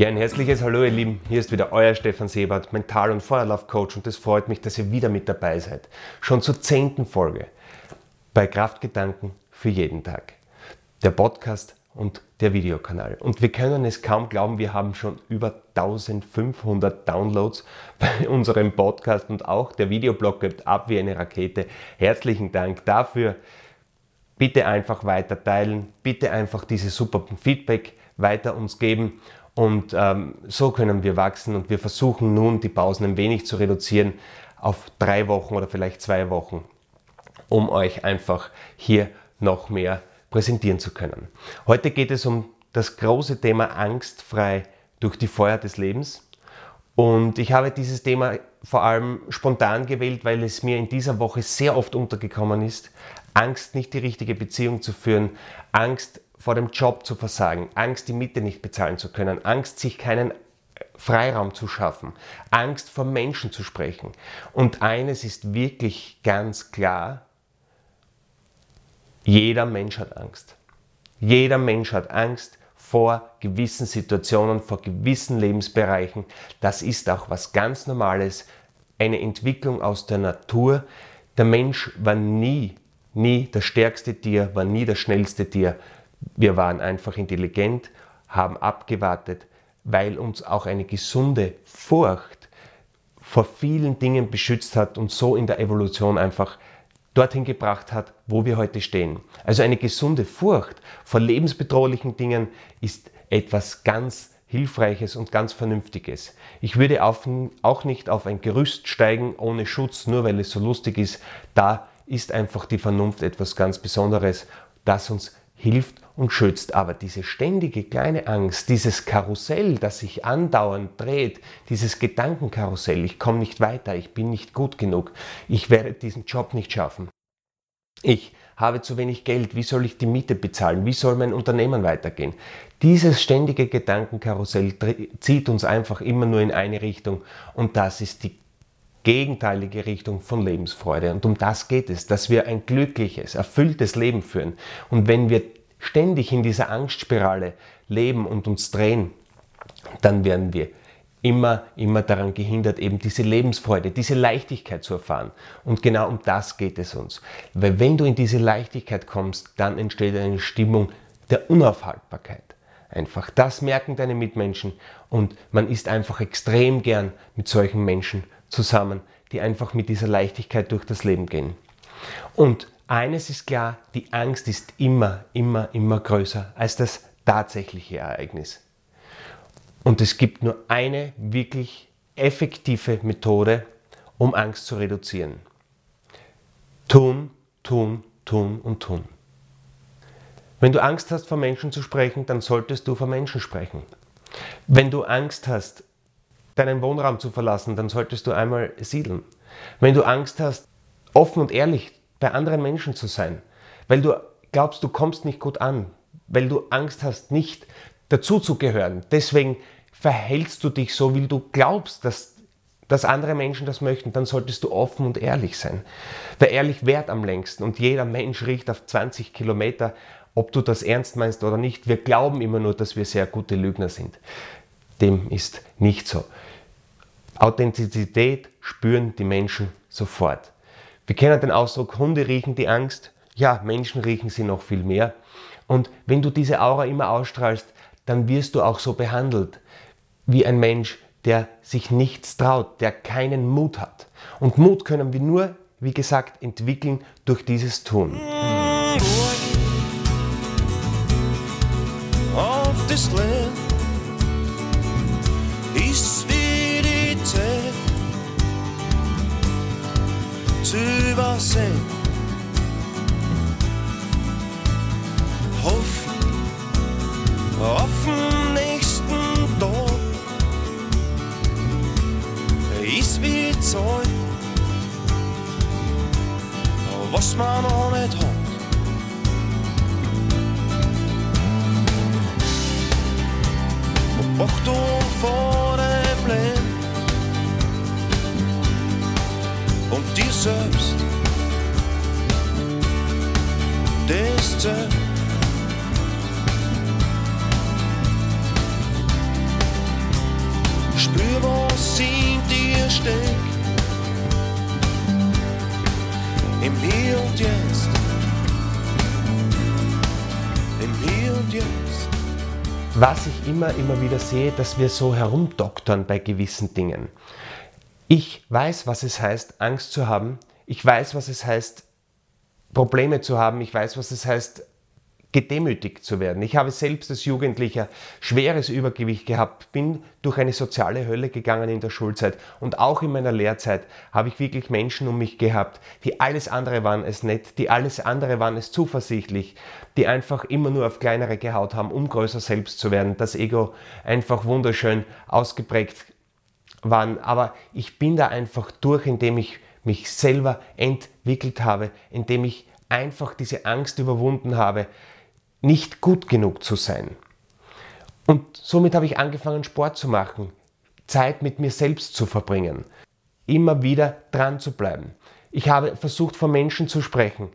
Ja, ein herzliches Hallo ihr Lieben, hier ist wieder euer Stefan Sebert, Mental- und Feuerlaufcoach und es freut mich, dass ihr wieder mit dabei seid. Schon zur zehnten Folge bei Kraftgedanken für jeden Tag. Der Podcast und der Videokanal. Und wir können es kaum glauben, wir haben schon über 1500 Downloads bei unserem Podcast und auch der Videoblog gibt ab wie eine Rakete. Herzlichen Dank dafür. Bitte einfach weiter teilen, bitte einfach dieses super Feedback weiter uns geben und ähm, so können wir wachsen und wir versuchen nun die Pausen ein wenig zu reduzieren auf drei Wochen oder vielleicht zwei Wochen, um euch einfach hier noch mehr präsentieren zu können. Heute geht es um das große Thema angstfrei durch die Feuer des Lebens. Und ich habe dieses Thema vor allem spontan gewählt, weil es mir in dieser Woche sehr oft untergekommen ist. Angst, nicht die richtige Beziehung zu führen, Angst, vor dem Job zu versagen, Angst, die Miete nicht bezahlen zu können, Angst, sich keinen Freiraum zu schaffen, Angst vor Menschen zu sprechen. Und eines ist wirklich ganz klar, jeder Mensch hat Angst. Jeder Mensch hat Angst vor gewissen Situationen, vor gewissen Lebensbereichen. Das ist auch was ganz Normales, eine Entwicklung aus der Natur. Der Mensch war nie, nie das stärkste Tier, war nie das schnellste Tier, wir waren einfach intelligent, haben abgewartet, weil uns auch eine gesunde Furcht vor vielen Dingen beschützt hat und so in der Evolution einfach dorthin gebracht hat, wo wir heute stehen. Also eine gesunde Furcht vor lebensbedrohlichen Dingen ist etwas ganz Hilfreiches und ganz Vernünftiges. Ich würde auch nicht auf ein Gerüst steigen ohne Schutz, nur weil es so lustig ist. Da ist einfach die Vernunft etwas ganz Besonderes, das uns hilft und schützt. Aber diese ständige kleine Angst, dieses Karussell, das sich andauernd dreht, dieses Gedankenkarussell, ich komme nicht weiter, ich bin nicht gut genug, ich werde diesen Job nicht schaffen. Ich habe zu wenig Geld, wie soll ich die Miete bezahlen, wie soll mein Unternehmen weitergehen? Dieses ständige Gedankenkarussell zieht uns einfach immer nur in eine Richtung und das ist die gegenteilige Richtung von Lebensfreude. Und um das geht es, dass wir ein glückliches, erfülltes Leben führen. Und wenn wir ständig in dieser Angstspirale leben und uns drehen, dann werden wir immer, immer daran gehindert, eben diese Lebensfreude, diese Leichtigkeit zu erfahren. Und genau um das geht es uns. Weil wenn du in diese Leichtigkeit kommst, dann entsteht eine Stimmung der Unaufhaltbarkeit. Einfach das merken deine Mitmenschen und man ist einfach extrem gern mit solchen Menschen zusammen, die einfach mit dieser Leichtigkeit durch das Leben gehen. Und eines ist klar, die Angst ist immer, immer, immer größer als das tatsächliche Ereignis. Und es gibt nur eine wirklich effektive Methode, um Angst zu reduzieren. Tun, tun, tun und tun. Wenn du Angst hast, vor Menschen zu sprechen, dann solltest du vor Menschen sprechen. Wenn du Angst hast, deinen Wohnraum zu verlassen, dann solltest du einmal siedeln. Wenn du Angst hast, offen und ehrlich bei anderen Menschen zu sein, weil du glaubst, du kommst nicht gut an, weil du Angst hast, nicht dazuzugehören, deswegen verhältst du dich so, wie du glaubst, dass, dass andere Menschen das möchten, dann solltest du offen und ehrlich sein. Wer ehrlich wert am längsten und jeder Mensch riecht auf 20 Kilometer, ob du das ernst meinst oder nicht. Wir glauben immer nur, dass wir sehr gute Lügner sind. Dem ist nicht so. Authentizität spüren die Menschen sofort. Wir kennen den Ausdruck, Hunde riechen die Angst. Ja, Menschen riechen sie noch viel mehr. Und wenn du diese Aura immer ausstrahlst, dann wirst du auch so behandelt wie ein Mensch, der sich nichts traut, der keinen Mut hat. Und Mut können wir nur, wie gesagt, entwickeln durch dieses Tun. This land, sing. Jetzt. Im Hier und Jetzt. Was ich immer, immer wieder sehe, dass wir so herumdoktern bei gewissen Dingen. Ich weiß, was es heißt, Angst zu haben. Ich weiß, was es heißt, Probleme zu haben. Ich weiß, was es heißt, gedemütigt zu werden. Ich habe selbst als Jugendlicher schweres Übergewicht gehabt, bin durch eine soziale Hölle gegangen in der Schulzeit und auch in meiner Lehrzeit habe ich wirklich Menschen um mich gehabt, die alles andere waren es nett, die alles andere waren es zuversichtlich, die einfach immer nur auf kleinere gehaut haben, um größer selbst zu werden, das Ego einfach wunderschön ausgeprägt waren. Aber ich bin da einfach durch, indem ich mich selber entwickelt habe, indem ich einfach diese Angst überwunden habe, nicht gut genug zu sein. Und somit habe ich angefangen, Sport zu machen, Zeit mit mir selbst zu verbringen, immer wieder dran zu bleiben. Ich habe versucht, vor Menschen zu sprechen.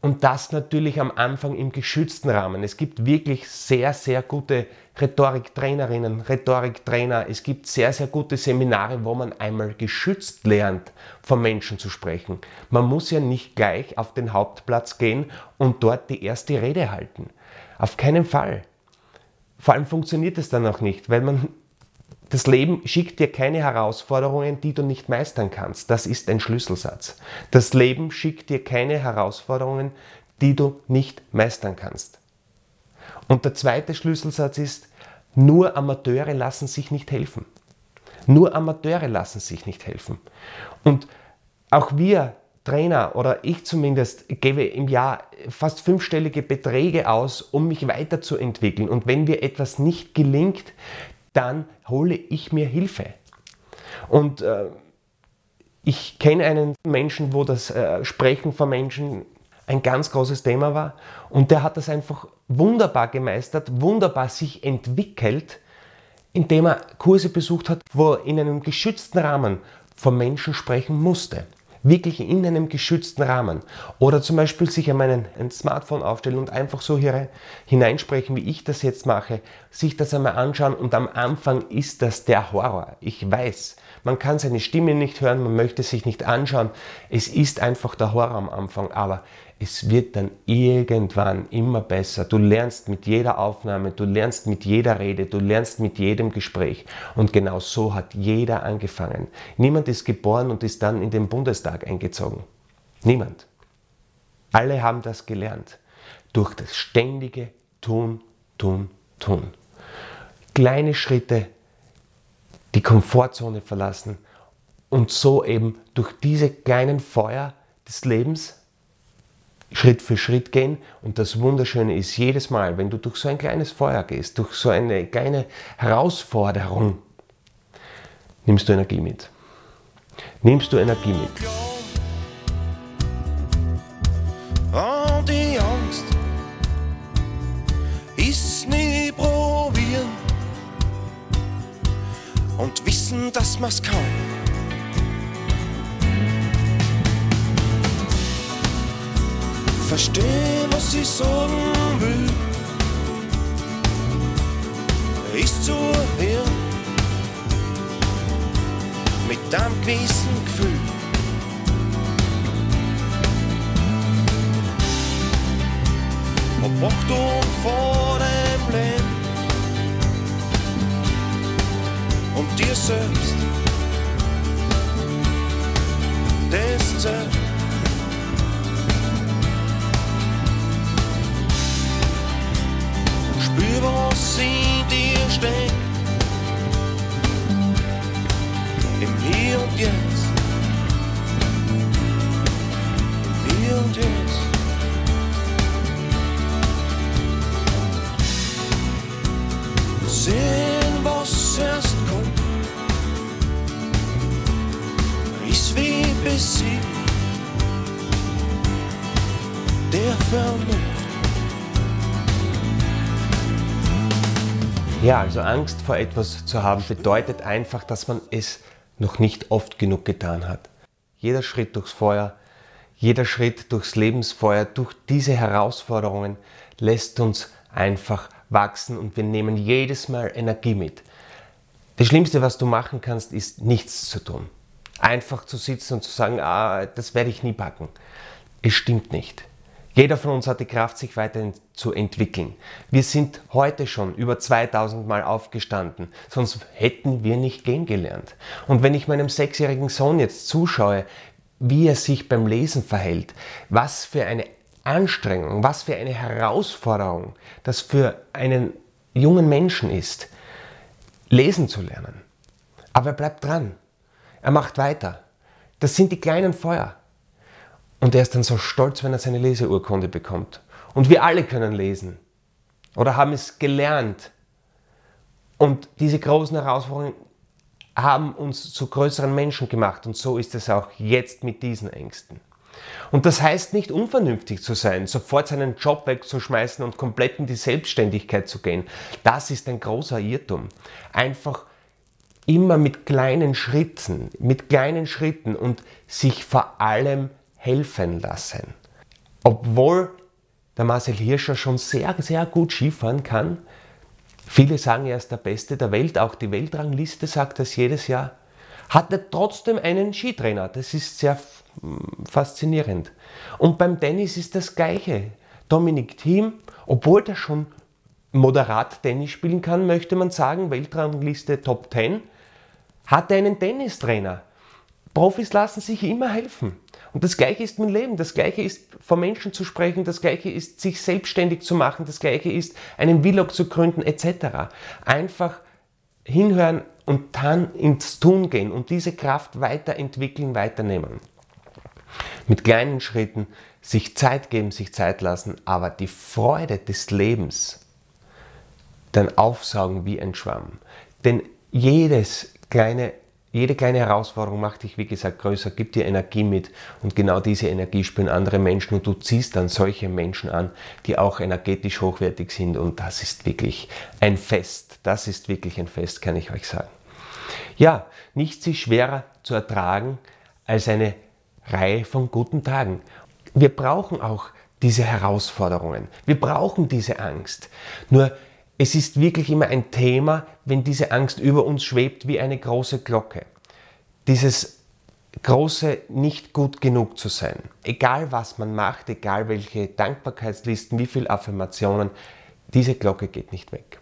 Und das natürlich am Anfang im geschützten Rahmen. Es gibt wirklich sehr, sehr gute Rhetoriktrainerinnen, Rhetoriktrainer. Es gibt sehr, sehr gute Seminare, wo man einmal geschützt lernt, von Menschen zu sprechen. Man muss ja nicht gleich auf den Hauptplatz gehen und dort die erste Rede halten. Auf keinen Fall. Vor allem funktioniert es dann auch nicht, weil man das Leben schickt dir keine Herausforderungen, die du nicht meistern kannst. Das ist ein Schlüsselsatz. Das Leben schickt dir keine Herausforderungen, die du nicht meistern kannst. Und der zweite Schlüsselsatz ist, nur Amateure lassen sich nicht helfen. Nur Amateure lassen sich nicht helfen. Und auch wir Trainer oder ich zumindest gebe im Jahr fast fünfstellige Beträge aus, um mich weiterzuentwickeln. Und wenn mir etwas nicht gelingt, dann hole ich mir Hilfe. Und äh, ich kenne einen Menschen, wo das äh, Sprechen von Menschen ein ganz großes Thema war. Und der hat das einfach wunderbar gemeistert, wunderbar sich entwickelt, indem er Kurse besucht hat, wo er in einem geschützten Rahmen von Menschen sprechen musste wirklich in einem geschützten Rahmen. Oder zum Beispiel sich an meinen, ein Smartphone aufstellen und einfach so hier hineinsprechen, wie ich das jetzt mache, sich das einmal anschauen und am Anfang ist das der Horror. Ich weiß, man kann seine Stimme nicht hören, man möchte sich nicht anschauen. Es ist einfach der Horror am Anfang, aber es wird dann irgendwann immer besser. Du lernst mit jeder Aufnahme, du lernst mit jeder Rede, du lernst mit jedem Gespräch. Und genau so hat jeder angefangen. Niemand ist geboren und ist dann in den Bundestag eingezogen. Niemand. Alle haben das gelernt. Durch das ständige Tun, Tun, Tun. Kleine Schritte, die Komfortzone verlassen und so eben durch diese kleinen Feuer des Lebens Schritt für Schritt gehen. Und das Wunderschöne ist, jedes Mal, wenn du durch so ein kleines Feuer gehst, durch so eine kleine Herausforderung, nimmst du Energie mit. Nimmst du Energie mit. Oh, die Angst ist nie probieren und wissen, dass man's kann. Verstehen, was ich sagen will, ist zu hören mit einem gewissen Gefühl. Hab Achtung vor dem Leben und dir selbst. Das zählt. Ja, also Angst vor etwas zu haben bedeutet einfach, dass man es noch nicht oft genug getan hat. Jeder Schritt durchs Feuer, jeder Schritt durchs Lebensfeuer, durch diese Herausforderungen lässt uns einfach wachsen und wir nehmen jedes Mal Energie mit. Das Schlimmste, was du machen kannst, ist nichts zu tun. Einfach zu sitzen und zu sagen, ah, das werde ich nie packen. Es stimmt nicht. Jeder von uns hat die Kraft, sich weiterhin zu entwickeln. Wir sind heute schon über 2000 Mal aufgestanden, sonst hätten wir nicht gehen gelernt. Und wenn ich meinem sechsjährigen Sohn jetzt zuschaue, wie er sich beim Lesen verhält, was für eine Anstrengung, was für eine Herausforderung das für einen jungen Menschen ist, lesen zu lernen. Aber er bleibt dran. Er macht weiter. Das sind die kleinen Feuer. Und er ist dann so stolz, wenn er seine Leseurkunde bekommt. Und wir alle können lesen oder haben es gelernt. Und diese großen Herausforderungen haben uns zu größeren Menschen gemacht. Und so ist es auch jetzt mit diesen Ängsten. Und das heißt nicht unvernünftig zu sein, sofort seinen Job wegzuschmeißen und komplett in die Selbstständigkeit zu gehen. Das ist ein großer Irrtum. Einfach immer mit kleinen Schritten, mit kleinen Schritten und sich vor allem helfen lassen. Obwohl der Marcel Hirscher schon sehr, sehr gut Skifahren kann, viele sagen, er ist der Beste der Welt, auch die Weltrangliste sagt das jedes Jahr, hat er trotzdem einen Skitrainer. Das ist sehr faszinierend. Und beim Tennis ist das Gleiche. Dominik Thiem, obwohl der schon moderat Tennis spielen kann, möchte man sagen, Weltrangliste Top 10, hat er einen Tennistrainer. Profis lassen sich immer helfen. Und das Gleiche ist mein Leben, das Gleiche ist vor Menschen zu sprechen, das Gleiche ist sich selbstständig zu machen, das Gleiche ist einen Vlog zu gründen etc. Einfach hinhören und dann ins Tun gehen und diese Kraft weiterentwickeln, weiternehmen. Mit kleinen Schritten sich Zeit geben, sich Zeit lassen, aber die Freude des Lebens dann aufsaugen wie ein Schwamm. Denn jedes kleine jede kleine Herausforderung macht dich, wie gesagt, größer, gibt dir Energie mit und genau diese Energie spüren andere Menschen und du ziehst dann solche Menschen an, die auch energetisch hochwertig sind und das ist wirklich ein Fest. Das ist wirklich ein Fest, kann ich euch sagen. Ja, nichts ist schwerer zu ertragen als eine Reihe von guten Tagen. Wir brauchen auch diese Herausforderungen. Wir brauchen diese Angst. Nur es ist wirklich immer ein Thema, wenn diese Angst über uns schwebt wie eine große Glocke. Dieses große nicht gut genug zu sein. Egal was man macht, egal welche Dankbarkeitslisten, wie viele Affirmationen, diese Glocke geht nicht weg.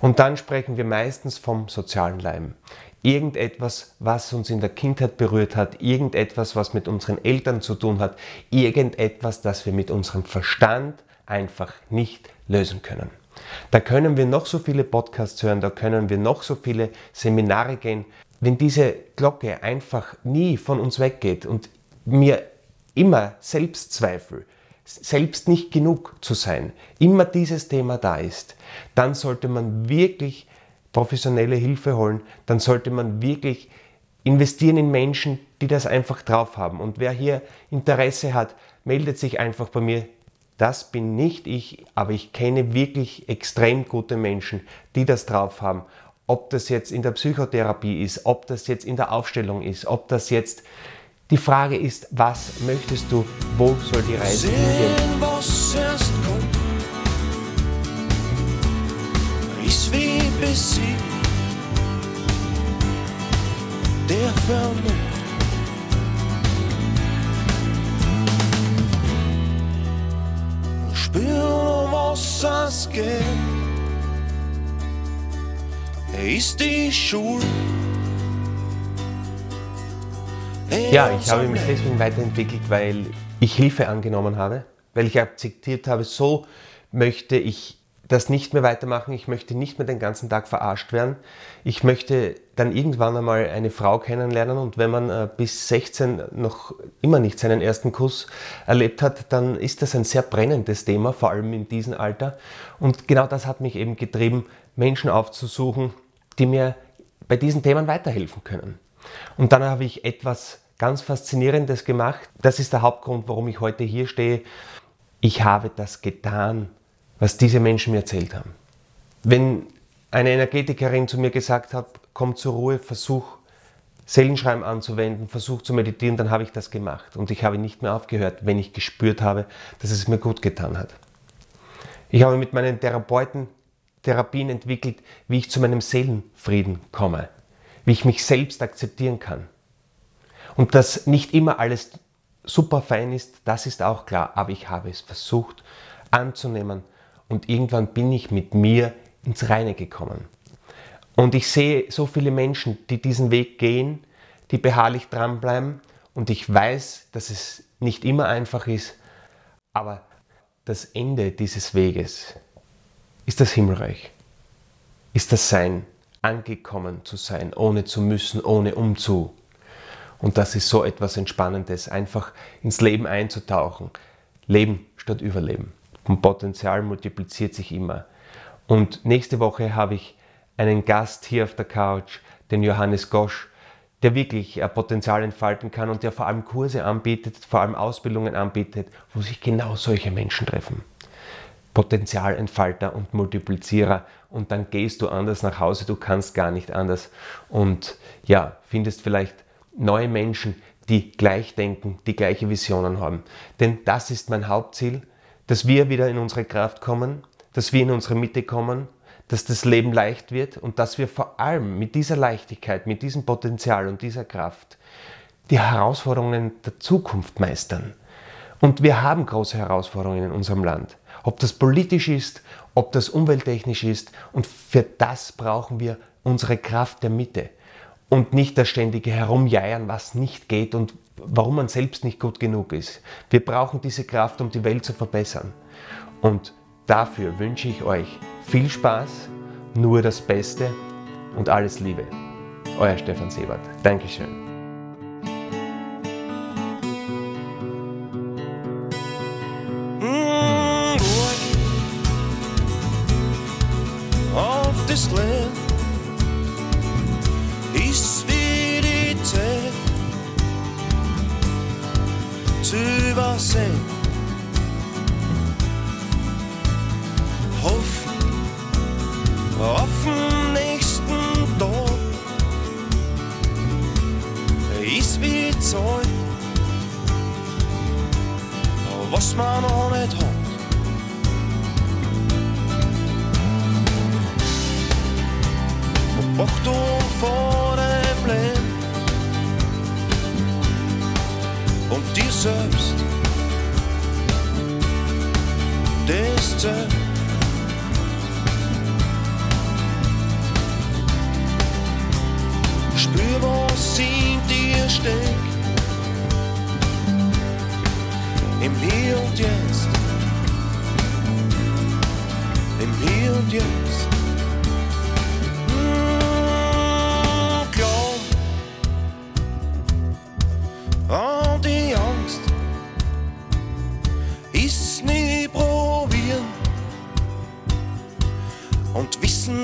Und dann sprechen wir meistens vom sozialen Leim. Irgendetwas, was uns in der Kindheit berührt hat, irgendetwas, was mit unseren Eltern zu tun hat, irgendetwas, das wir mit unserem Verstand einfach nicht lösen können. Da können wir noch so viele Podcasts hören, da können wir noch so viele Seminare gehen. Wenn diese Glocke einfach nie von uns weggeht und mir immer Selbstzweifel, selbst nicht genug zu sein, immer dieses Thema da ist, dann sollte man wirklich professionelle Hilfe holen, dann sollte man wirklich investieren in Menschen, die das einfach drauf haben. Und wer hier Interesse hat, meldet sich einfach bei mir das bin nicht ich, aber ich kenne wirklich extrem gute Menschen, die das drauf haben. Ob das jetzt in der Psychotherapie ist, ob das jetzt in der Aufstellung ist, ob das jetzt die Frage ist, was möchtest du, wo soll die Reise hingehen? was erst kommt, ist wie besiegt. Der Vernunft spüren, was es geht. Ist die Schule. Ja, ich habe mich deswegen weiterentwickelt, weil ich Hilfe angenommen habe, weil ich akzeptiert habe, so möchte ich das nicht mehr weitermachen. Ich möchte nicht mehr den ganzen Tag verarscht werden. Ich möchte dann irgendwann einmal eine Frau kennenlernen und wenn man äh, bis 16 noch immer nicht seinen ersten Kuss erlebt hat, dann ist das ein sehr brennendes Thema, vor allem in diesem Alter. Und genau das hat mich eben getrieben, Menschen aufzusuchen, die mir bei diesen Themen weiterhelfen können. Und dann habe ich etwas ganz Faszinierendes gemacht. Das ist der Hauptgrund, warum ich heute hier stehe. Ich habe das getan, was diese Menschen mir erzählt haben. Wenn eine Energetikerin zu mir gesagt hat, komm zur Ruhe, versuch Seelenschreiben anzuwenden, versuch zu meditieren, dann habe ich das gemacht. Und ich habe nicht mehr aufgehört, wenn ich gespürt habe, dass es mir gut getan hat. Ich habe mit meinen Therapeuten Therapien entwickelt, wie ich zu meinem Seelenfrieden komme, wie ich mich selbst akzeptieren kann. Und dass nicht immer alles super fein ist, das ist auch klar, aber ich habe es versucht anzunehmen und irgendwann bin ich mit mir ins Reine gekommen. Und ich sehe so viele Menschen, die diesen Weg gehen, die beharrlich dranbleiben und ich weiß, dass es nicht immer einfach ist, aber das Ende dieses Weges ist das Himmelreich, ist das Sein, angekommen zu sein, ohne zu müssen, ohne umzu. Und das ist so etwas Entspannendes, einfach ins Leben einzutauchen. Leben statt Überleben. Und Potenzial multipliziert sich immer. Und nächste Woche habe ich einen Gast hier auf der Couch, den Johannes Gosch, der wirklich Potenzial entfalten kann und der vor allem Kurse anbietet, vor allem Ausbildungen anbietet, wo sich genau solche Menschen treffen. Potenzialentfalter und Multiplizierer und dann gehst du anders nach Hause, du kannst gar nicht anders und ja, findest vielleicht neue Menschen, die gleich denken, die gleiche Visionen haben. Denn das ist mein Hauptziel, dass wir wieder in unsere Kraft kommen, dass wir in unsere Mitte kommen, dass das Leben leicht wird und dass wir vor allem mit dieser Leichtigkeit, mit diesem Potenzial und dieser Kraft die Herausforderungen der Zukunft meistern. Und wir haben große Herausforderungen in unserem Land. Ob das politisch ist, ob das umwelttechnisch ist. Und für das brauchen wir unsere Kraft der Mitte. Und nicht das ständige Herumjeiern, was nicht geht und warum man selbst nicht gut genug ist. Wir brauchen diese Kraft, um die Welt zu verbessern. Und dafür wünsche ich euch viel Spaß, nur das Beste und alles Liebe. Euer Stefan Sebert. Dankeschön. Mm, this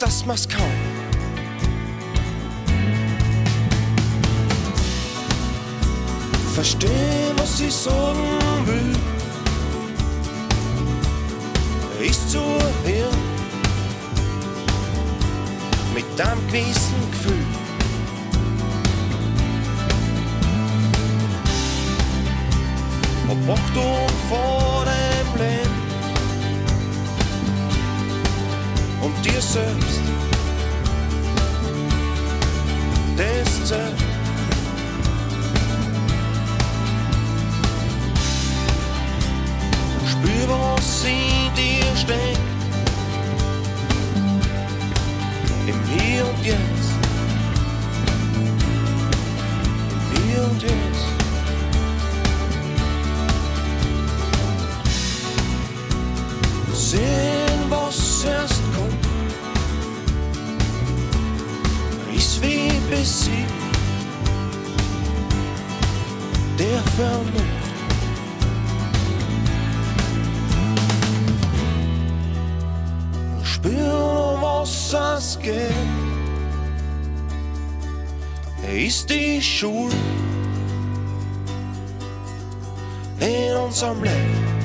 Dass man's kann. Versteh, was ich sagen will. Ist zu hören. Mit einem gewissen Gefühl. Hab Achtung vor Und dir selbst. Das zählt. Geht. Ist die Schuld in unserem Leben.